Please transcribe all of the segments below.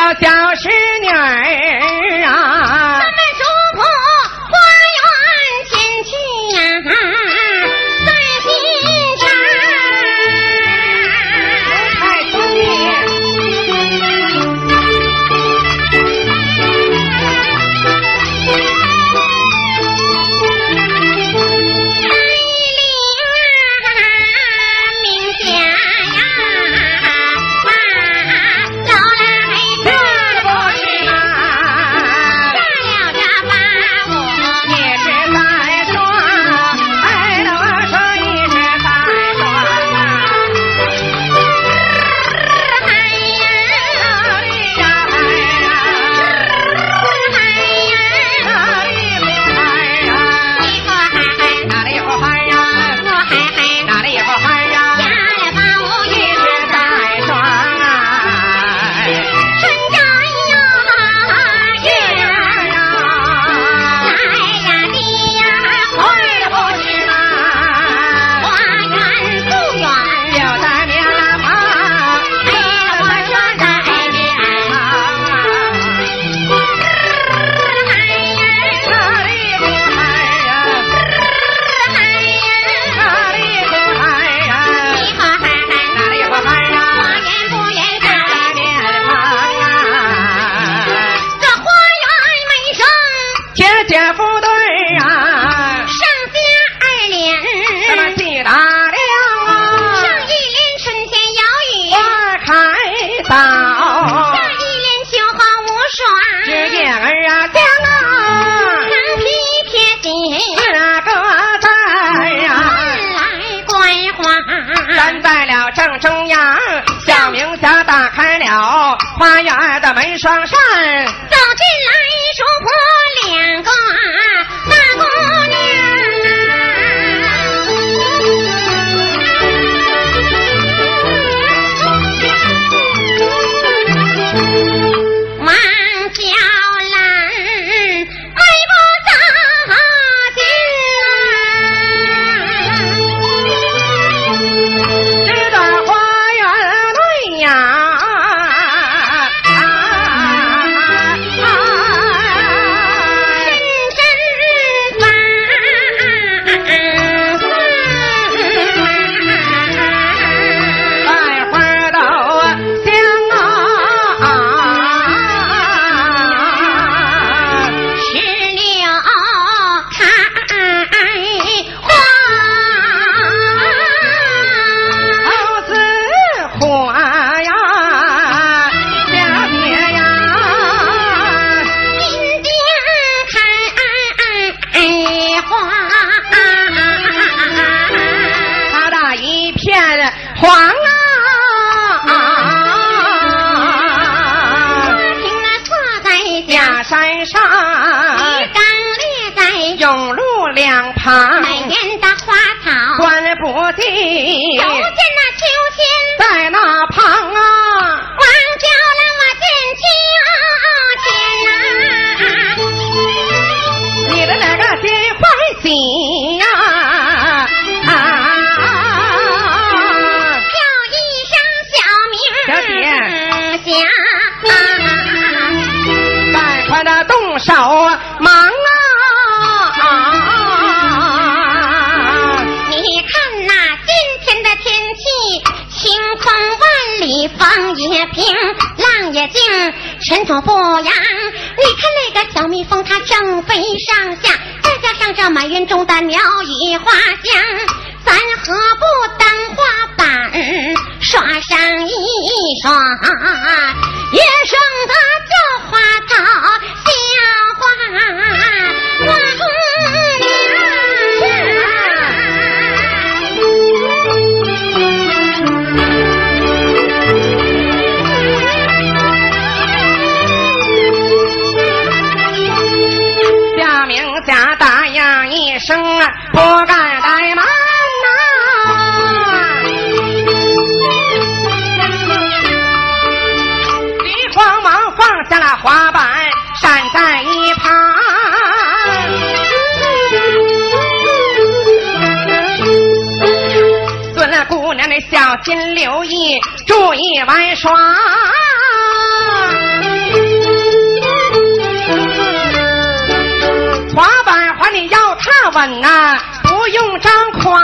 叫小侄女花园的门双扇，走进来，黄啊，花瓶那在假山上，鱼缸立在甬路两旁，满园的花草关不的。也平浪也静尘土不扬，你看那个小蜜蜂，它正飞上下，再加上这满园中的鸟语花香，咱何不当花板刷上一双，野生的叫花草小花。不敢怠慢啊慌忙放下了滑板闪在一旁孙了姑娘你小心留意注意玩耍。怕稳呐，不用张狂。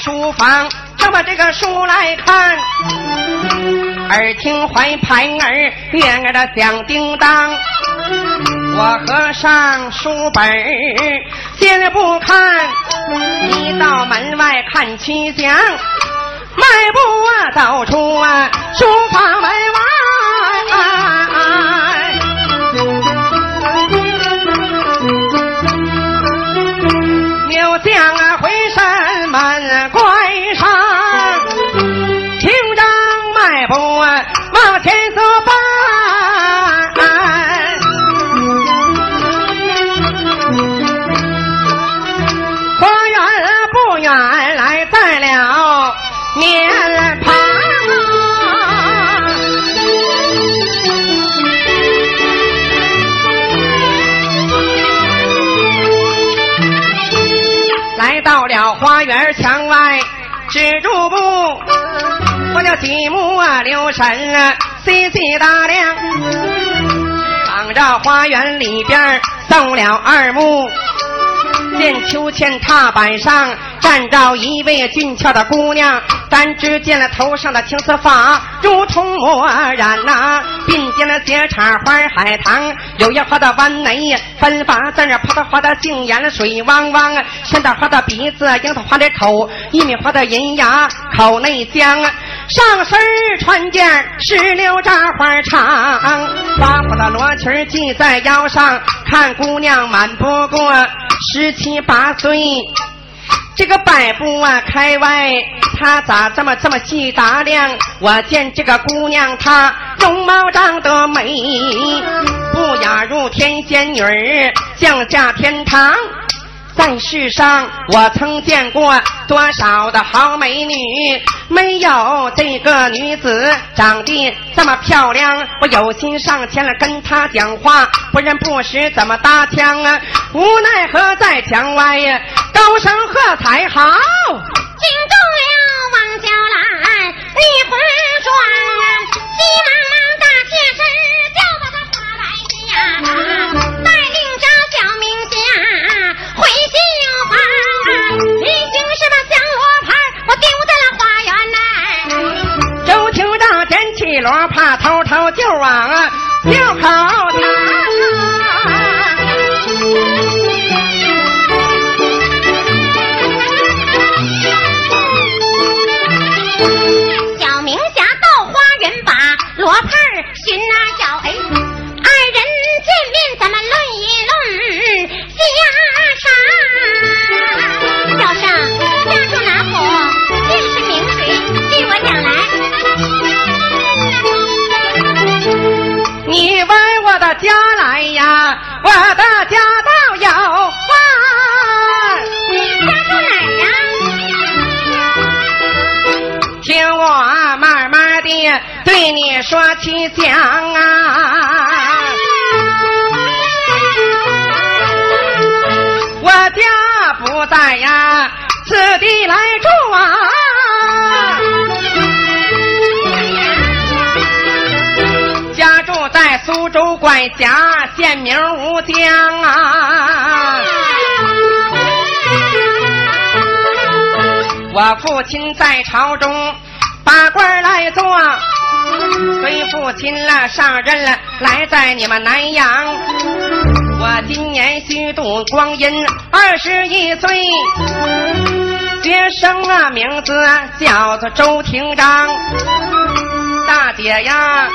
书房这么这个书来看，耳听怀牌儿，月儿的响叮当。我合上书本先不看，一到门外看曲讲，迈步啊走出啊书房门外，扭将啊神啊细细打量，仿照花园里边走了二目，见秋千踏板上站着一位俊俏的姑娘。咱只见了头上的青丝发，如同墨染呐；鬓间的斜插花海棠，柳叶花的弯眉分发在那泡的花的杏眼水汪汪；仙桃花的鼻子，樱桃花的口，玉米花的银牙口内香。上身穿件石榴扎花长，花花的罗裙系在腰上，看姑娘满不过十七八岁。这个百步啊开外。她咋这么这么细打量？我见这个姑娘她容貌长得美，不雅如天仙女儿降下天堂。在世上，我曾见过多少的好美女，没有这个女子长得这么漂亮。我有心上前了跟她讲话，不认不识怎么搭腔啊？无奈何在墙外呀，高声喝彩好。惊动了王小兰，女红妆啊，急忙忙打起身，叫把她花来下，带领着小明霞回杏花。一行是把香罗盘，我丢在了花园内。周厅长捡起罗帕，偷偷就往庙口我的家道有话。家住哪儿呀？听我慢慢的对你说起讲啊，我家不在呀此地来住啊，苏州管辖，县名吴江啊。我父亲在朝中把官来做，随父亲了上任了，来在你们南阳。我今年虚度光阴二十一岁，学生啊名字叫做周廷章。大姐呀，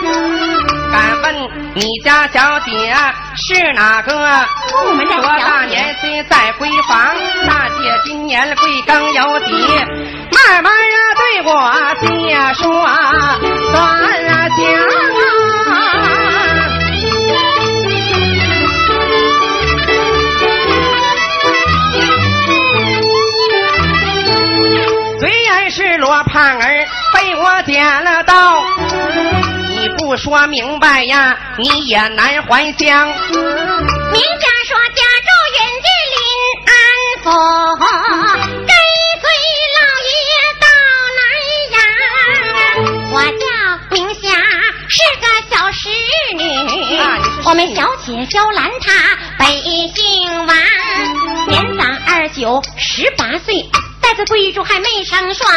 敢问你家小姐是哪个？我们家多大年纪在闺房？大姐今年贵庚有几？慢慢啊对我细说算啊讲是罗胖儿被我点了刀，你不说明白呀，你也难还乡。名家说家住远近临安府，跟随老爷到南阳。我叫明霞，是个小侍女。我们小姐娇兰她北姓王，年长二九，十八岁。带着闺主还没成双，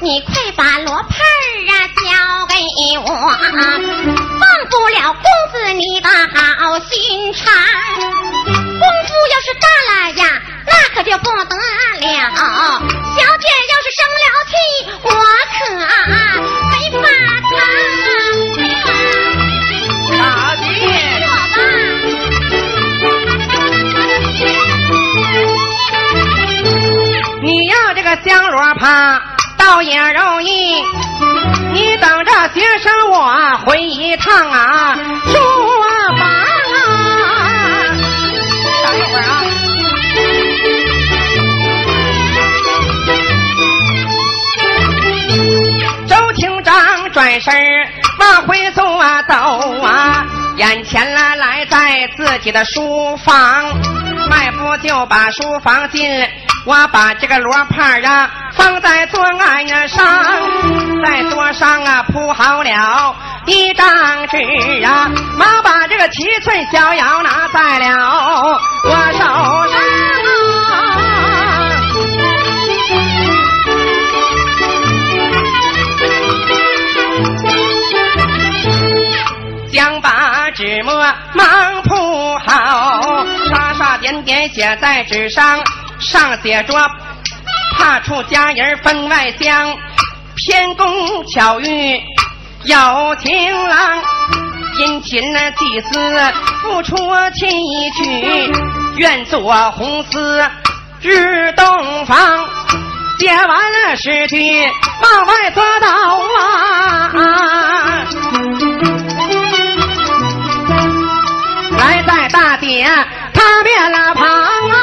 你快把罗盘儿啊交给我，忘不了公子你的好心肠。功夫要是大了呀，那可就不得了。小姐要是生了气，我可没法谈。香罗帕倒也容易，你等着接生我回一趟啊，书房啊。等一会儿啊。周厅长转身往回走啊走啊，眼前来来在自己的书房，迈步就把书房进，我把这个罗盘啊放在桌案上，在桌上啊铺好了一张纸啊，忙把这个七寸小药拿在了我手上。忙铺好，刷刷点点写在纸上，上写着“怕出家人分外香，偏工巧遇有情郎”。殷勤那祭司付出亲一曲，愿做红丝日洞房。写完了诗句，往外走道啊！大姐他面了旁啊！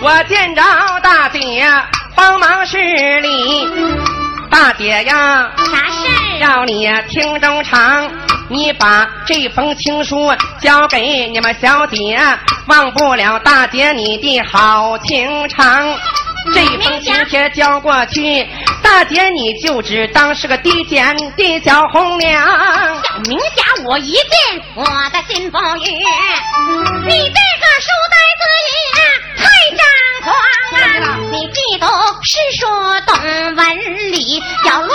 我见着大姐帮忙施礼，大姐呀，啥事儿？要你听衷肠，你把这封情书交给你们小姐，忘不了大姐你的好情长。这封请帖交过去，大姐你就只当是个低贱的小红娘。小明侠，我一见我的心不悦，你这个书呆子也太张狂啊！你既读诗书懂文理，要论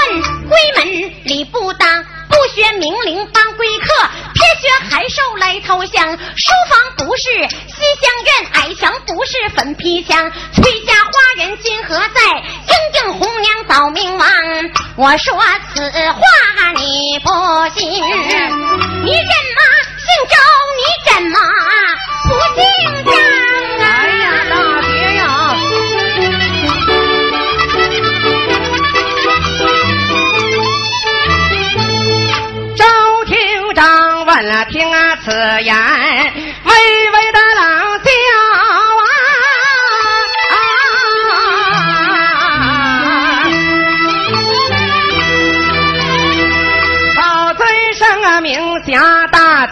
闺门理不当。不学明伶当贵客，偏学寒兽来投降。书房不是西厢院，矮墙不是粉皮墙。崔家花园今何在？英英红娘早明亡。我说此话你不信，你怎么姓周？你怎么不姓张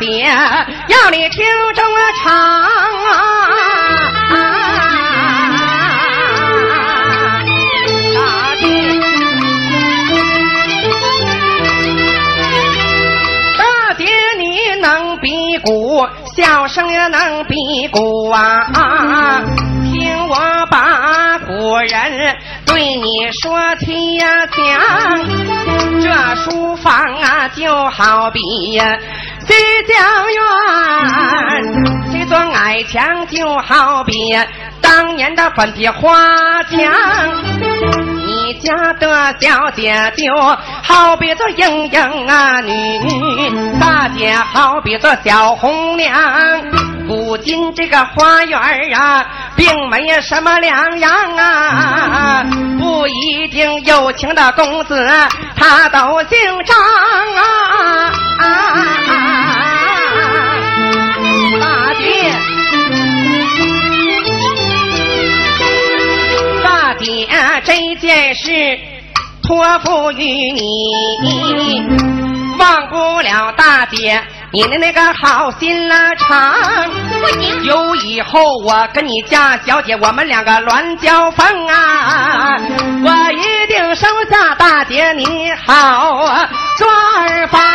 侠大姐，要你听中唱啊。大姐。大姐，你能比鼓，笑声也能比鼓啊！听我把古人对你说起呀讲，这书房啊就好比呀江院，这座矮墙就好比当年的粉皮花墙。你家的小姐就好比做莺莺啊女，大姐好比做小红娘。古今这个花园啊，并没有什么两样啊，不一定有情的公子他都姓张啊啊。大姐。大姐，这件事托付于你，忘不了大姐你的那个好心啦肠。有以后我跟你家小姐，我们两个乱交锋啊！我一定收下大姐你好抓耳房啊！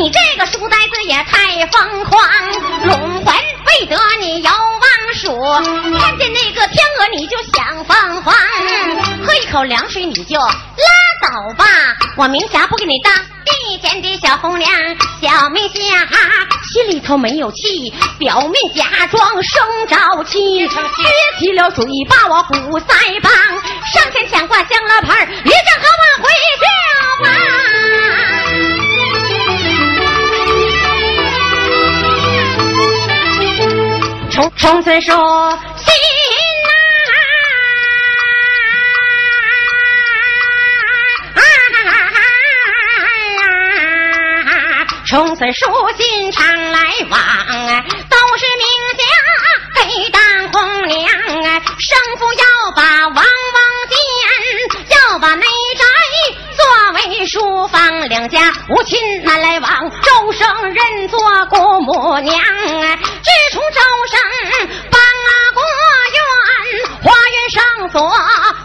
你这个书呆子也太疯狂，龙魂未得你有忘数，看见那个天鹅你就想凤凰，喝一口凉水你就拉倒吧，我明霞不给你当地间的小红娘，小明侠心里头没有气，表面假装生着气，撅起了嘴巴我鼓腮帮，上前抢过香了盆儿，一阵和我回家吧。冲冲嘴说心呐、冲嘴书信常来往，都是名家给当红娘，生父要把王书房，两家无亲难来往，周生认作姑母娘，自从周生帮啊国院，花园上锁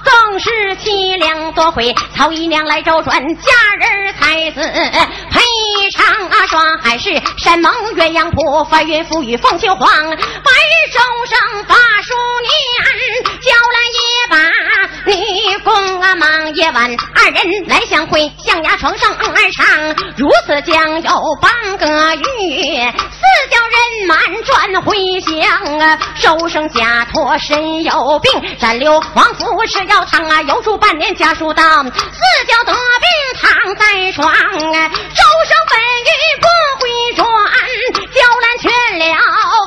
更是凄凉，多回曹姨娘来周转，佳人才子配上啊双海市山盟鸳鸯谱，翻云覆雨凤求凰，白日周生把书念，叫把，女工啊忙夜晚二人来相会，象牙床上而唱，如此将有半个月，四叫人满转回乡啊，收生下托身有病，暂留王府吃药汤啊，又住半年家书到，四叫得病躺在床啊，周生本欲不回转，娇兰劝了好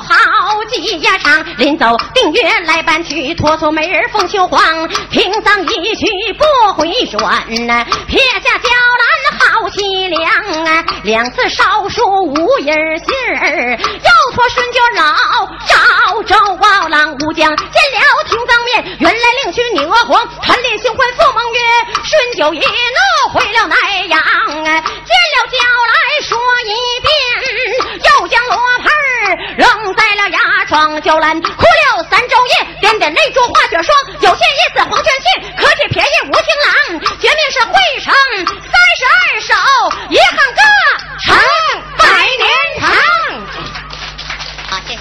几呀场，临走定约来搬去，托错美人凤求凰，平丧一去不回转呐，撇下娇兰好凄凉啊，两次烧书无音信儿，又托顺就老赵州王郎武将见了听当面，原来另娶女娥皇，贪恋新婚赴盟约，孙九一怒回了南阳啊，见了娇来说一遍，又将罗盘扔在了牙床，娇兰哭了三昼夜，点点泪珠化雪霜，有些意思黄泉去，可惜便宜无情郎，绝命是会成三十二首，一行歌成百年长。好，谢谢。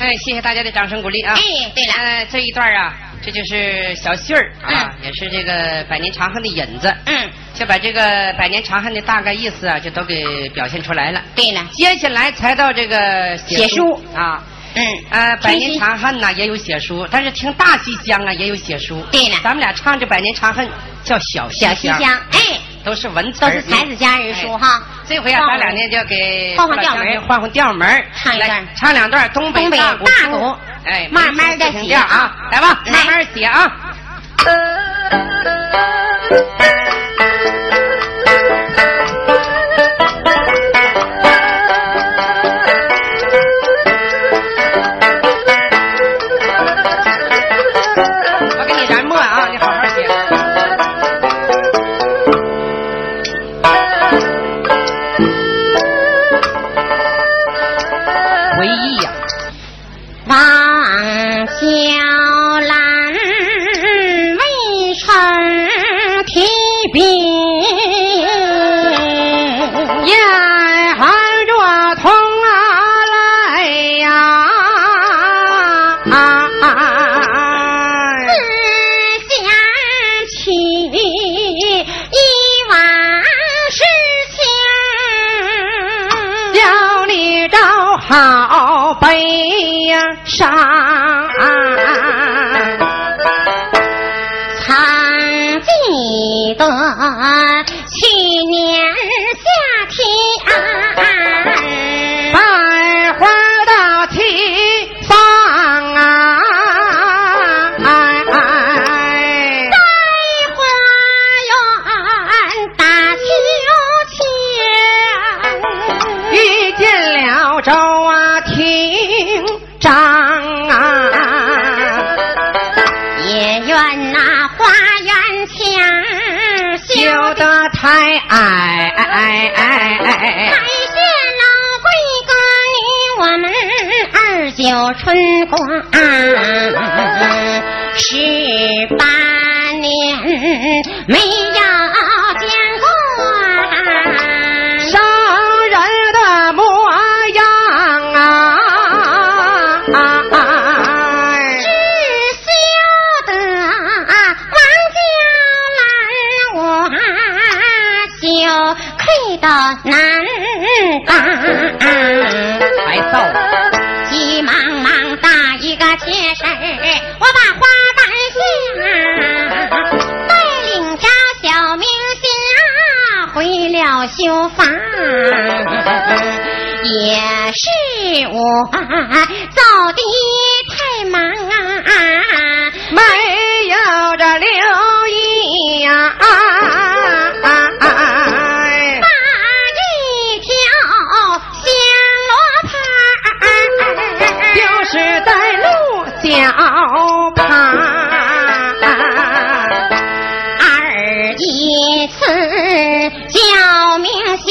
哎，谢谢大家的掌声鼓励啊！哎对了呃，这一段啊，这就是小旭儿啊，也是这个百年长恨的引子，嗯，就把这个百年长恨的大概意思啊，就都给表现出来了。对了，接下来才到这个写书书啊，嗯，呃，百年长恨呐也有写书，但是听大西厢啊也有写书。对了咱们俩唱这百年长恨叫小戏小西厢，哎，都是文词都是才子佳人书哈。这回啊，咱俩呢就给换换调门换换调门唱一段来唱两段东北大鼓哎，慢慢地没听写调啊，来吧，慢慢写啊。上。曾记得去年夏天，哎哎哎哎哎！感谢老贵哥你我们二九春光，十八年到难当。还造急忙忙打一个切身，我把花瓣下，带领着小明星啊回了绣房，也是我走的太忙啊，没有这留意呀、脚旁。二一次叫名下，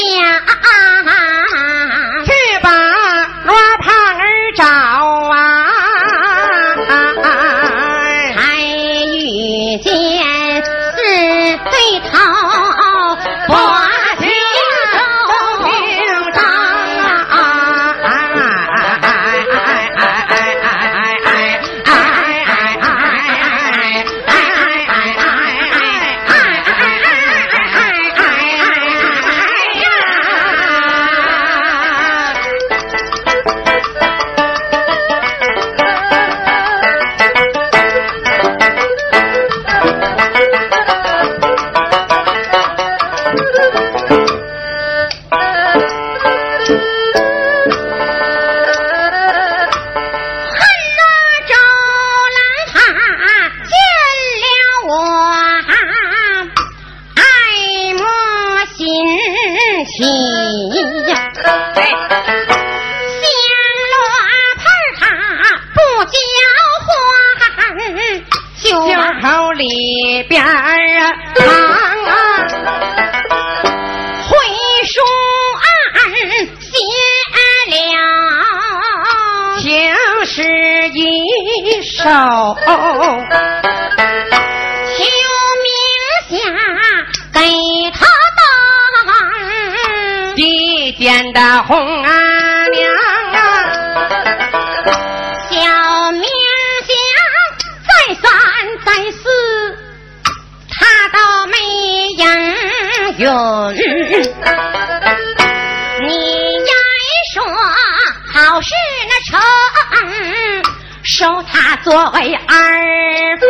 云。你爱说好事那成，收他作为儿房。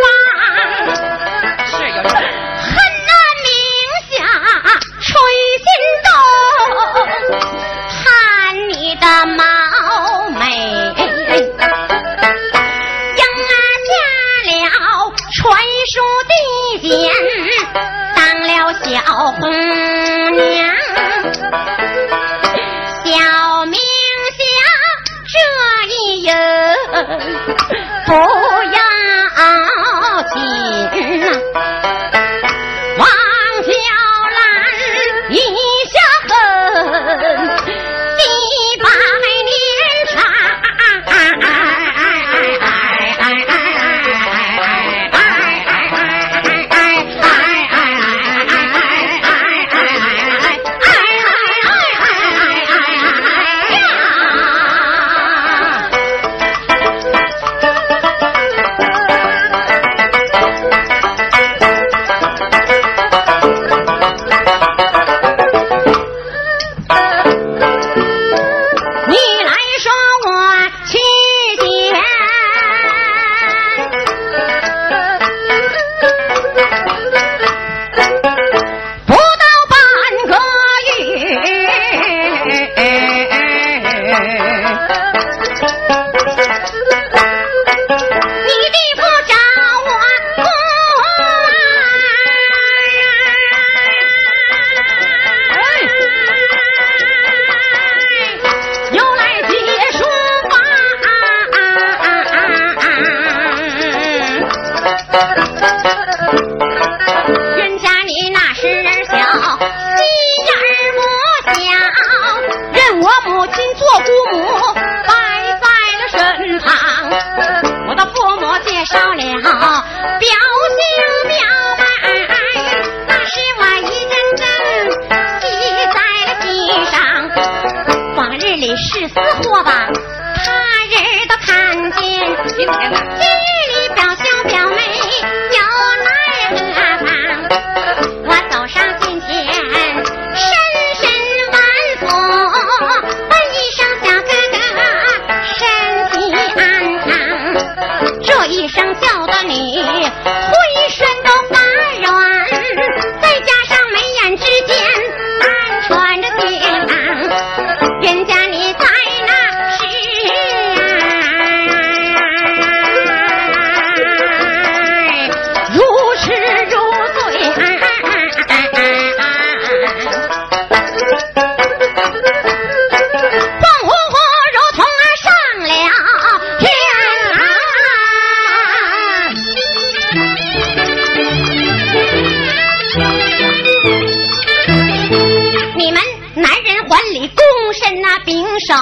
人还礼躬身那、秉手，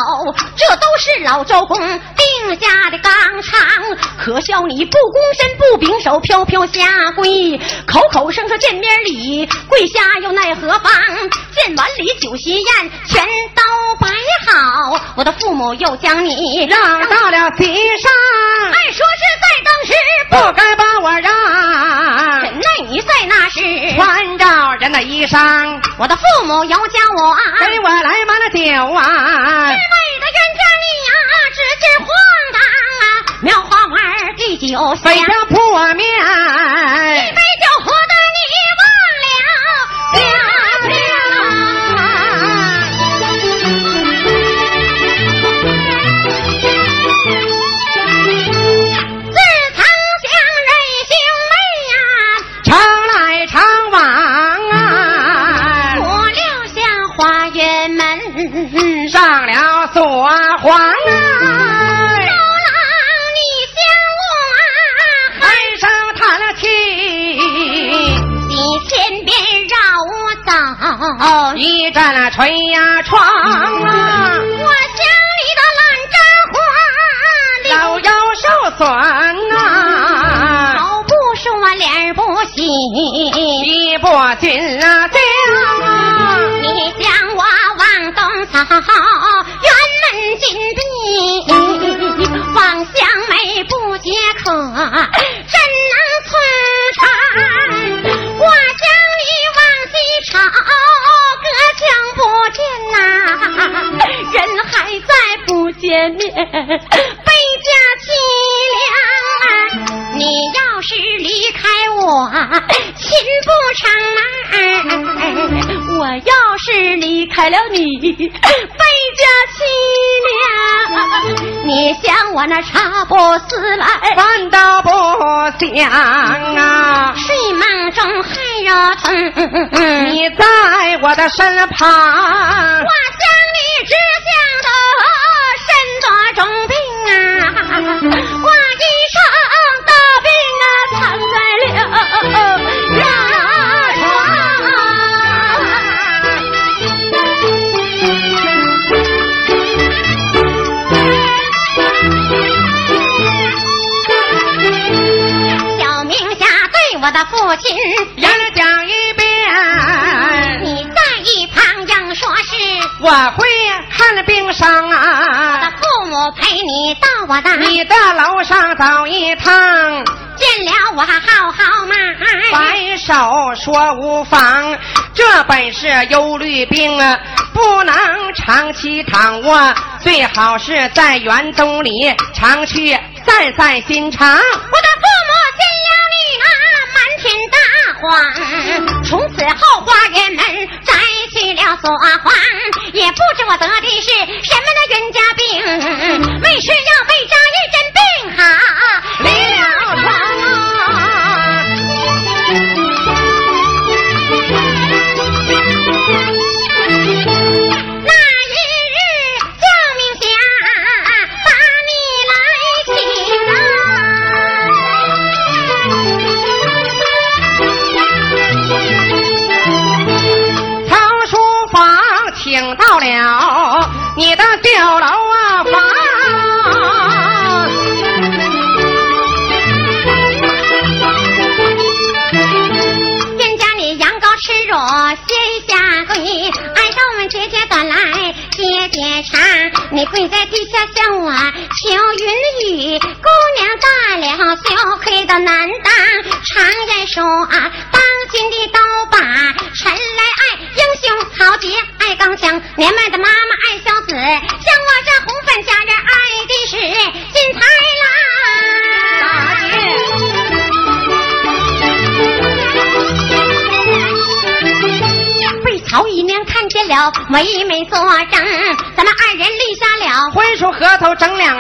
这都是老周公定下的纲常。可笑你不躬身不秉手，飘飘下跪，口口声声见面礼，跪下又奈何方？见完礼酒席宴全刀摆好，我的父母又将你让到了席上，按说是在当时不该把我让，忍耐你在那时，穿着人的衣裳，我的父母又叫我给我来满了酒啊是。为的冤家你呀，只见荒唐啊！苗花碗的酒香，飞一向扑我面，杯酒喝一阵那吹呀窗啊，我乡里的烂毡花，老腰受损呐，头不梳脸不洗，衣不紧啊将啊，你将我往东草辕门紧闭，望乡梅不解渴，是离开了你，倍加凄凉。你想我那茶不思来，饭倒不想啊，睡梦中还热疼。你在我的身旁的父亲，言讲一遍，你在一旁应说是。我会看病伤我的啊。父母陪你到我的，你的楼上走一趟，见了我好好嘛。摆手说无妨。这本是忧虑病啊，不能长期躺卧，最好是在园中里常去散散心肠。此后花园门摘去了锁环，也不知我得的是什么那冤家病，为是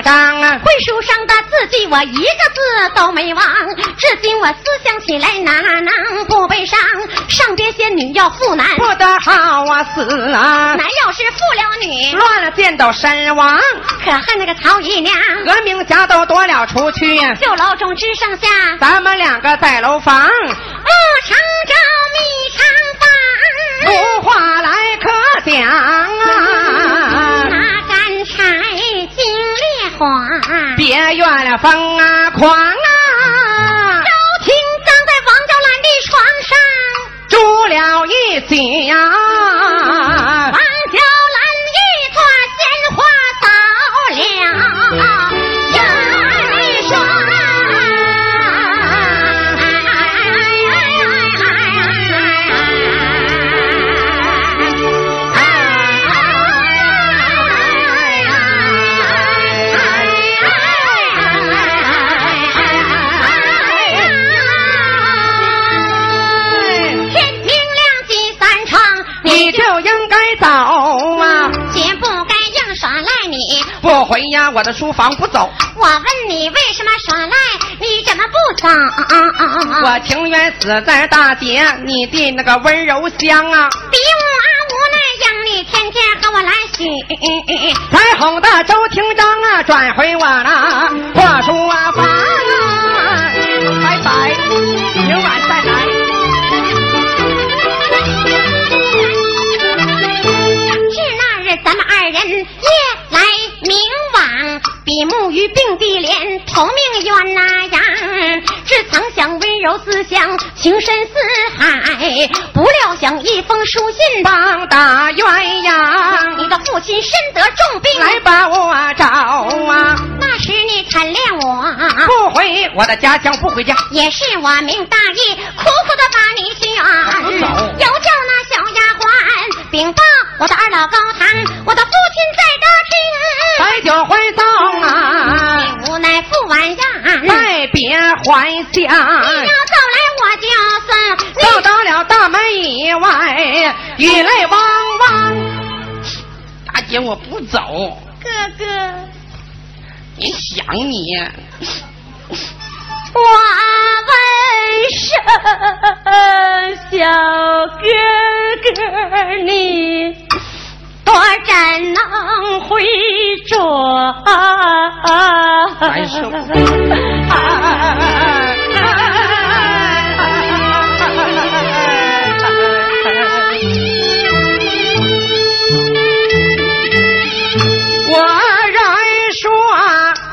同整两张啊。婚书上的字迹，我一个字都没忘。至今我思想起来，哪能不悲伤？上边仙女要负男，不得好啊死啊！男要是负了女，乱了剑都身亡，可恨那个曹姨娘，革命家都夺了出去。旧楼中只剩下，咱们两个在楼房，不成招密长房。俗话来可讲别怨了风啊狂啊！周青葬在王娇兰的床上。住了一宿呀，我的书房不走，我问你为什么耍赖，你怎么不走？我情愿死在大姐你的那个温柔乡啊！比我无奈让你天天和我来许。彩虹的周廷章啊，转回我了破书啊房啊！拜拜，明晚一母与并蒂莲，同命鸳那样，只曾想温柔思乡，情深似海，不料想一封书信帮大鸳鸯，你的父亲身得重病，来把我找啊！那时你贪恋我，不回我的家乡，不回家，也是我命大义，苦苦的把你劝，又叫那小丫鬟禀报我的二老高堂，我的父亲在大厅，摆酒欢送啊！无奈父晚呀，拜别还乡，你要早来我就算走到了大门以外，雨泪汪汪。大姐，我不走，哥哥，你想你。我问声小哥哥，你多真能回转？难受。我人说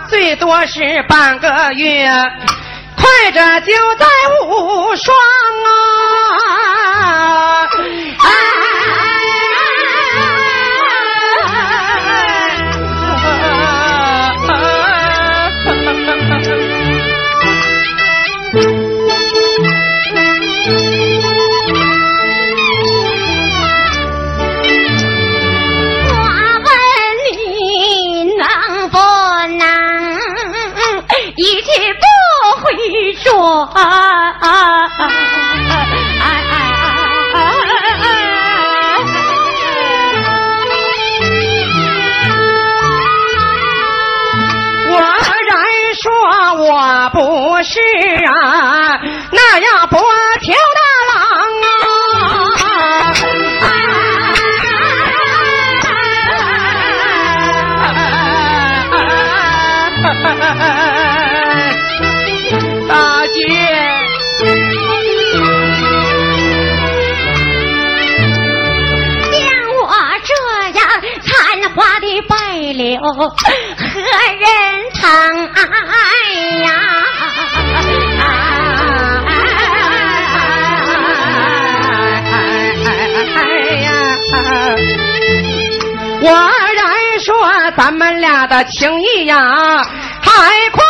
最多是半个月。快着就在无双啊！回转？我人说我不是啊，那样不何人疼爱呀？我人说咱们俩的情谊呀，海阔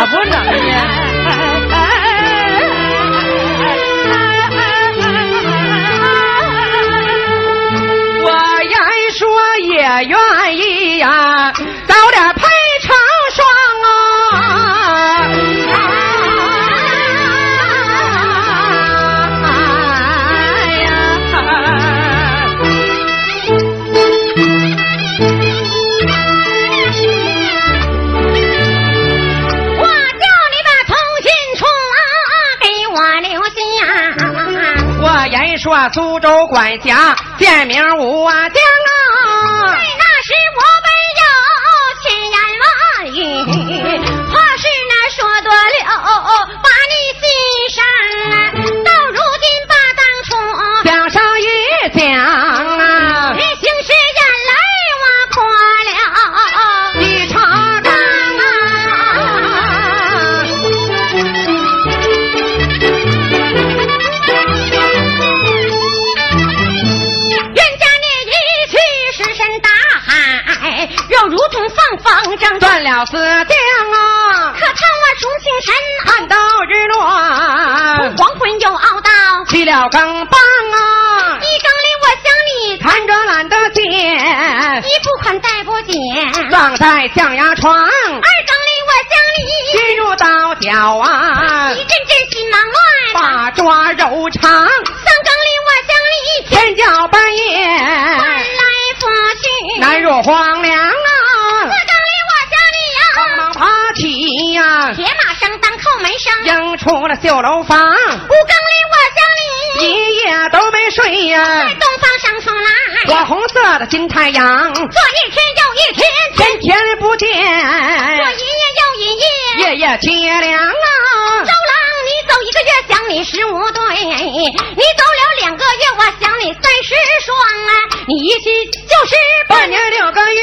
咋不苏州管辖，建名武啊江起了更棒啊，一更里，我想你看着懒得见，一不宽带不见，放在象牙床，二更里我想进入到脚啊，一阵阵心忙乱，把抓肉肠，三更里我想你天叫半夜，翻来覆去，难入荒凉啊。四，更里我想你呀，忙忙爬起呀，铁马声当叩门声，迎出了绣楼房，五更一夜都没睡呀在。东方上风来，火红色的金太阳，这一天又一天，天天不见，这一夜又一夜。夜夜凄凉啊周。郎，你走一个月想你十五对，你走了两个月我想你三十双啊，你一去就是半年，半年六个月，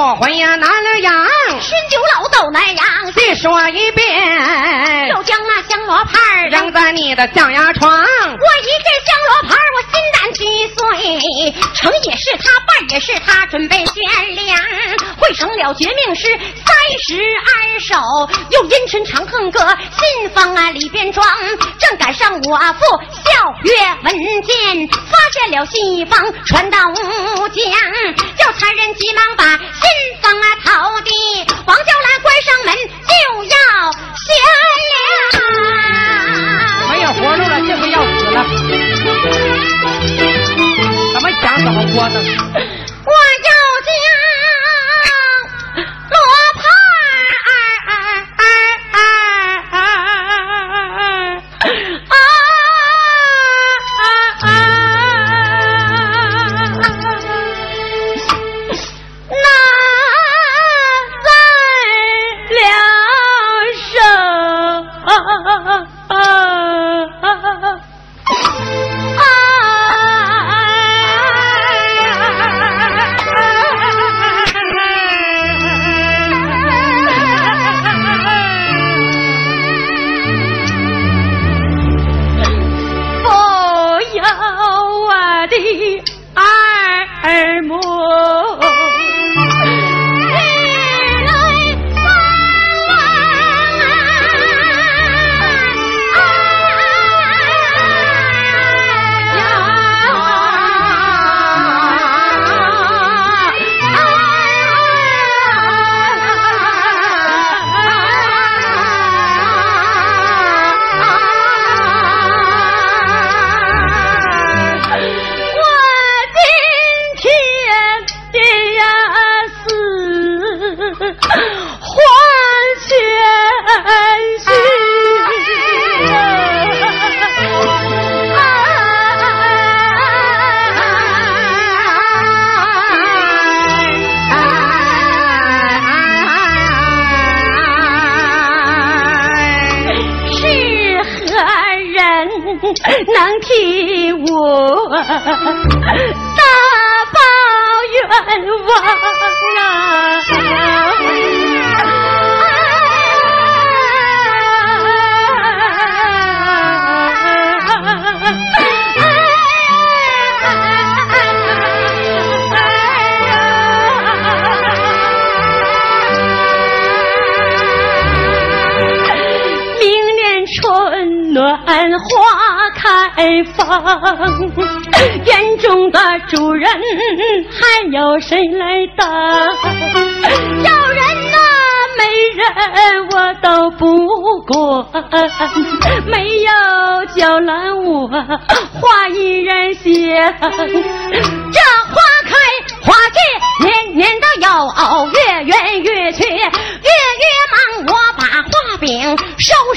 不回呀南了羊，熏酒老斗南阳。再说一遍，又将那香罗盘扔扔在你的象牙床，我一见香罗牌一岁，成也是他，败也是他，准备悬梁，汇成了绝命诗三十二首，又阴沉长恨歌，信封啊里边装，正赶上我父孝月文件，发现了信封传到吴江，叫差人急忙把信封啊投递，王娇兰关上门就要悬梁。没有活路了，这回要死了，怎么想怎么活的。我要家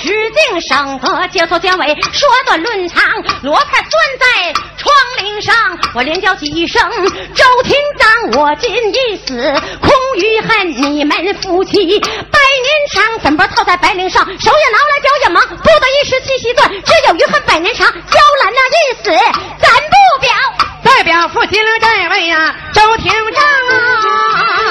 收拾净，省得节头剪尾，说短论长。罗盘拴在窗棂上，我连叫几声周厅长，我今一死，空余恨你们夫妻百年长。粉波套在白绫上，手也挠来脚也忙，不得一时七夕断，只有余恨百年长。娇兰那一死，咱不表。代表父亲了这位呀、周廷章啊。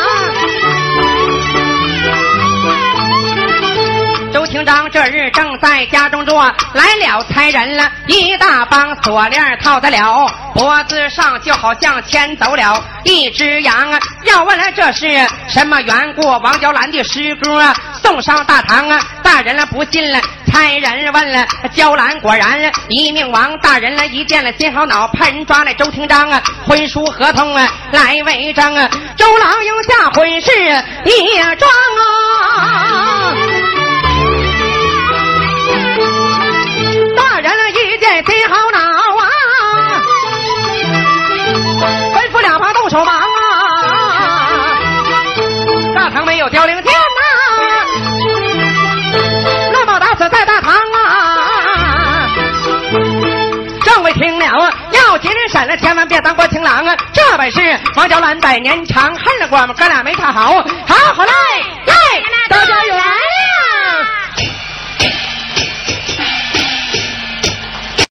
周廷章这日正在家中坐，来了差人了，一大帮锁链套在了脖子上，就好像牵走了一只羊啊！要问了这是什么缘故？王娇兰的诗歌啊，送上大堂啊！大人了不信了，差人问了娇兰，果然一命亡。大人了一见了心好恼，派人抓来周廷章啊，婚书合同啊来为证啊！周郎应下婚事一桩啊！好恼啊，吩咐两旁动手忙啊！大堂没有凋零剑呐、乱暴打死在大堂啊！众位听了啊，要紧人审了，千万别当过情郎啊！这本是王娇兰百年长，恨了我们哥俩没看好，好好啦！